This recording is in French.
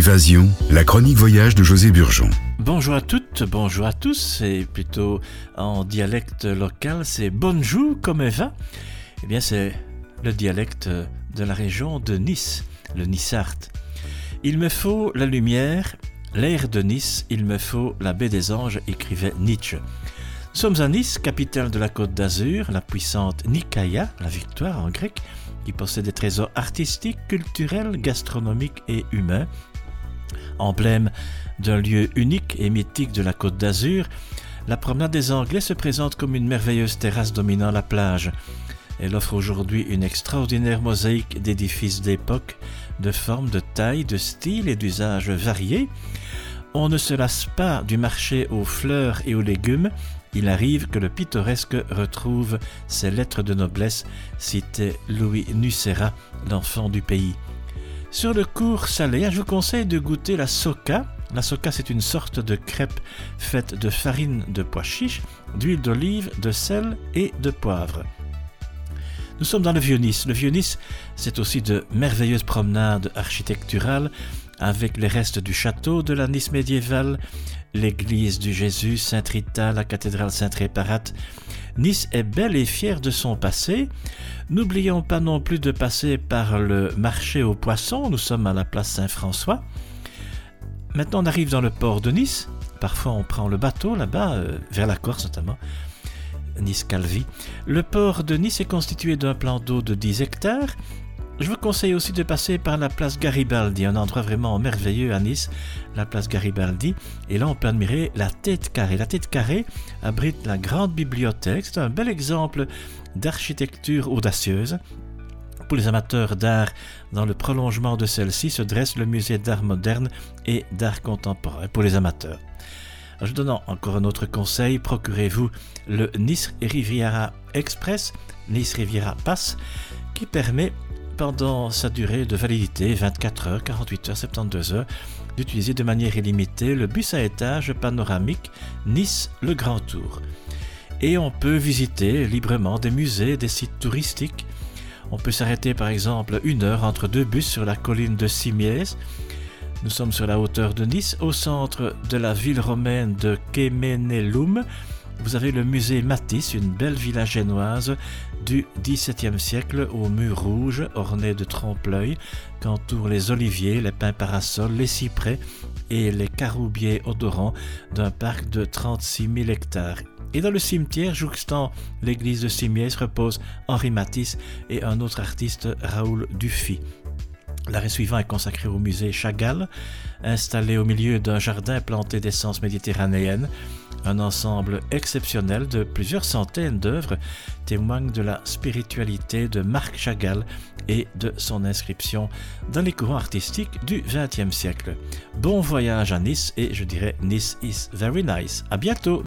Évasion, la chronique voyage de José Burgeon. Bonjour à toutes, bonjour à tous, c'est plutôt en dialecte local, c'est bonjour comme va Eh bien c'est le dialecte de la région de Nice, le Nissart. Il me faut la lumière, l'air de Nice, il me faut la baie des anges, écrivait Nietzsche. Nous sommes à Nice, capitale de la Côte d'Azur, la puissante Nikaia, la victoire en grec, qui possède des trésors artistiques, culturels, gastronomiques et humains. Emblème d'un lieu unique et mythique de la Côte d'Azur, la promenade des Anglais se présente comme une merveilleuse terrasse dominant la plage. Elle offre aujourd'hui une extraordinaire mosaïque d'édifices d'époque, de formes, de tailles, de styles et d'usages variés. On ne se lasse pas du marché aux fleurs et aux légumes. Il arrive que le pittoresque retrouve ses lettres de noblesse, citait Louis Nucera, l'enfant du pays. Sur le cours salé, je vous conseille de goûter la soca. La soca, c'est une sorte de crêpe faite de farine de pois chiches, d'huile d'olive, de sel et de poivre. Nous sommes dans le Vieux-Nice. Le Vieux-Nice, c'est aussi de merveilleuses promenades architecturales avec les restes du château de la Nice médiévale, l'église du Jésus, Saint-Rita, la cathédrale Saint-Réparat. Nice est belle et fière de son passé. N'oublions pas non plus de passer par le marché aux poissons. Nous sommes à la place Saint-François. Maintenant, on arrive dans le port de Nice. Parfois, on prend le bateau là-bas, euh, vers la Corse notamment. Nice-Calvi. Le port de Nice est constitué d'un plan d'eau de 10 hectares je vous conseille aussi de passer par la place Garibaldi, un endroit vraiment merveilleux à Nice, la place Garibaldi. Et là, on peut admirer la tête carrée. La tête carrée abrite la grande bibliothèque. C'est un bel exemple d'architecture audacieuse. Pour les amateurs d'art, dans le prolongement de celle-ci se dresse le musée d'art moderne et d'art contemporain pour les amateurs. Je donne encore un autre conseil, procurez-vous le Nice Riviera Express, Nice Riviera Pass, qui permet pendant sa durée de validité, 24 heures, 48 heures, 72 heures, d'utiliser de manière illimitée le bus à étage panoramique Nice-Le Grand Tour. Et on peut visiter librement des musées, des sites touristiques. On peut s'arrêter par exemple une heure entre deux bus sur la colline de Simiès. Nous sommes sur la hauteur de Nice, au centre de la ville romaine de Kemenelum. Vous avez le musée Matisse, une belle villa génoise du XVIIe siècle aux murs rouges ornés de trompe-l'œil qu'entourent les oliviers, les pins parasols, les cyprès et les caroubiers odorants d'un parc de 36 000 hectares. Et dans le cimetière jouxtant l'église de Simiès repose Henri Matisse et un autre artiste, Raoul Dufy. L'arrêt suivant est consacré au musée Chagall, installé au milieu d'un jardin planté d'essence méditerranéenne. Un ensemble exceptionnel de plusieurs centaines d'œuvres témoigne de la spiritualité de Marc Chagall et de son inscription dans les courants artistiques du XXe siècle. Bon voyage à Nice et je dirais Nice is very nice. À bientôt!